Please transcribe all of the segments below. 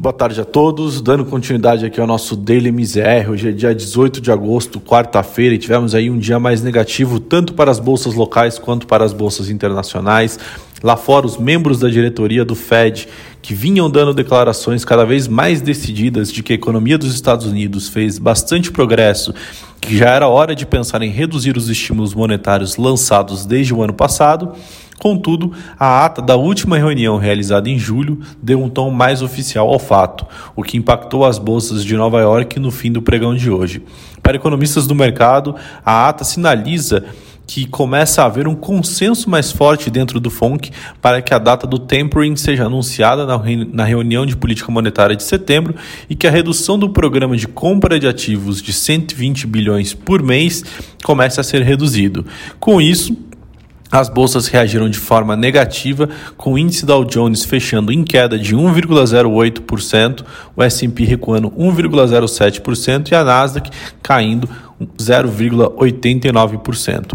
Boa tarde a todos, dando continuidade aqui ao nosso Daily MZR. Hoje é dia 18 de agosto, quarta-feira, e tivemos aí um dia mais negativo tanto para as bolsas locais quanto para as bolsas internacionais. Lá fora, os membros da diretoria do Fed, que vinham dando declarações cada vez mais decididas de que a economia dos Estados Unidos fez bastante progresso, que já era hora de pensar em reduzir os estímulos monetários lançados desde o ano passado Contudo, a ata da última reunião realizada em julho deu um tom mais oficial ao fato, o que impactou as bolsas de Nova York no fim do pregão de hoje. Para economistas do mercado, a ata sinaliza que começa a haver um consenso mais forte dentro do FONC para que a data do tapering seja anunciada na reunião de política monetária de setembro e que a redução do programa de compra de ativos de 120 bilhões por mês comece a ser reduzido. Com isso, as bolsas reagiram de forma negativa, com o índice Dow Jones fechando em queda de 1,08%, o S&P recuando 1,07% e a Nasdaq caindo 0,89%.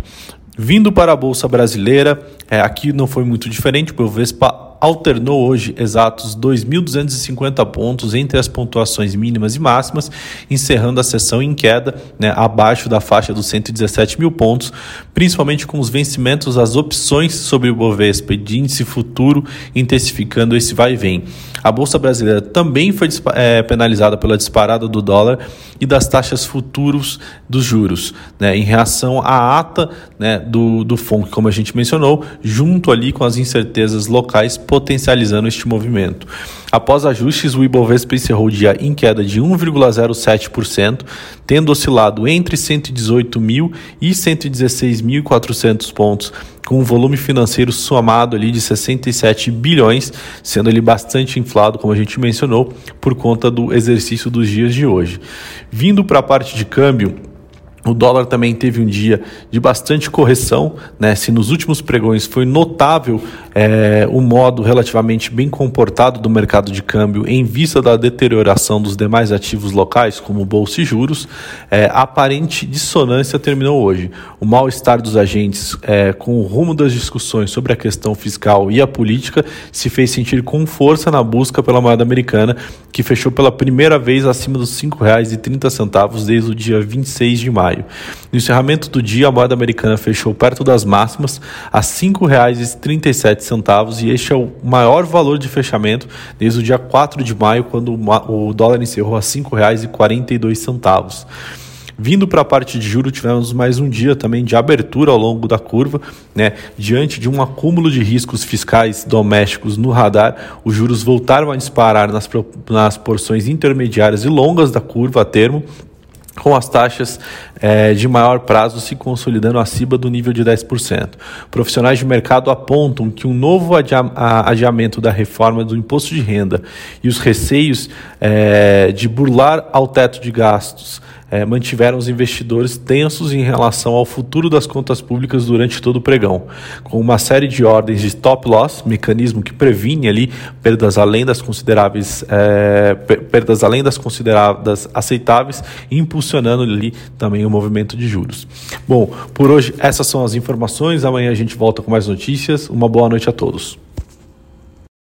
Vindo para a bolsa brasileira, é, aqui não foi muito diferente, o Bovespa alternou hoje exatos 2.250 pontos entre as pontuações mínimas e máximas, encerrando a sessão em queda, né, abaixo da faixa dos 117 mil pontos, principalmente com os vencimentos das opções sobre o Bovespa de índice futuro, intensificando esse vai e vem. A Bolsa Brasileira também foi é, penalizada pela disparada do dólar e das taxas futuros dos juros, né, em reação à ata né, do, do FONC, como a gente mencionou, junto ali com as incertezas locais potencializando este movimento. Após ajustes, o Ibovespa encerrou o dia em queda de 1,07%, tendo oscilado entre 118 mil e 116.400 pontos, com um volume financeiro somado ali de 67 bilhões, sendo ele bastante inflado, como a gente mencionou, por conta do exercício dos dias de hoje. Vindo para a parte de câmbio, o dólar também teve um dia de bastante correção, né? Se nos últimos pregões foi notável é, o modo relativamente bem comportado do mercado de câmbio em vista da deterioração dos demais ativos locais, como bolsa e juros, é, a aparente dissonância terminou hoje. O mal-estar dos agentes é, com o rumo das discussões sobre a questão fiscal e a política se fez sentir com força na busca pela moeda americana, que fechou pela primeira vez acima dos R$ 5,30 desde o dia 26 de maio maio. No encerramento do dia, a moeda americana fechou perto das máximas, a R$ 5,37, e este é o maior valor de fechamento desde o dia 4 de maio, quando o dólar encerrou a R$ 5,42. Vindo para a parte de juros, tivemos mais um dia também de abertura ao longo da curva, né? Diante de um acúmulo de riscos fiscais domésticos no radar, os juros voltaram a disparar nas, nas porções intermediárias e longas da curva a termo, com as taxas é, de maior prazo se consolidando acima do nível de 10%. Profissionais de mercado apontam que um novo adiamento da reforma do imposto de renda e os receios é, de burlar ao teto de gastos é, mantiveram os investidores tensos em relação ao futuro das contas públicas durante todo o pregão, com uma série de ordens de stop loss, mecanismo que previne ali perdas além das consideráveis, é, perdas além das consideradas aceitáveis, impulsionando ali também o movimento de juros. Bom, por hoje essas são as informações. Amanhã a gente volta com mais notícias. Uma boa noite a todos.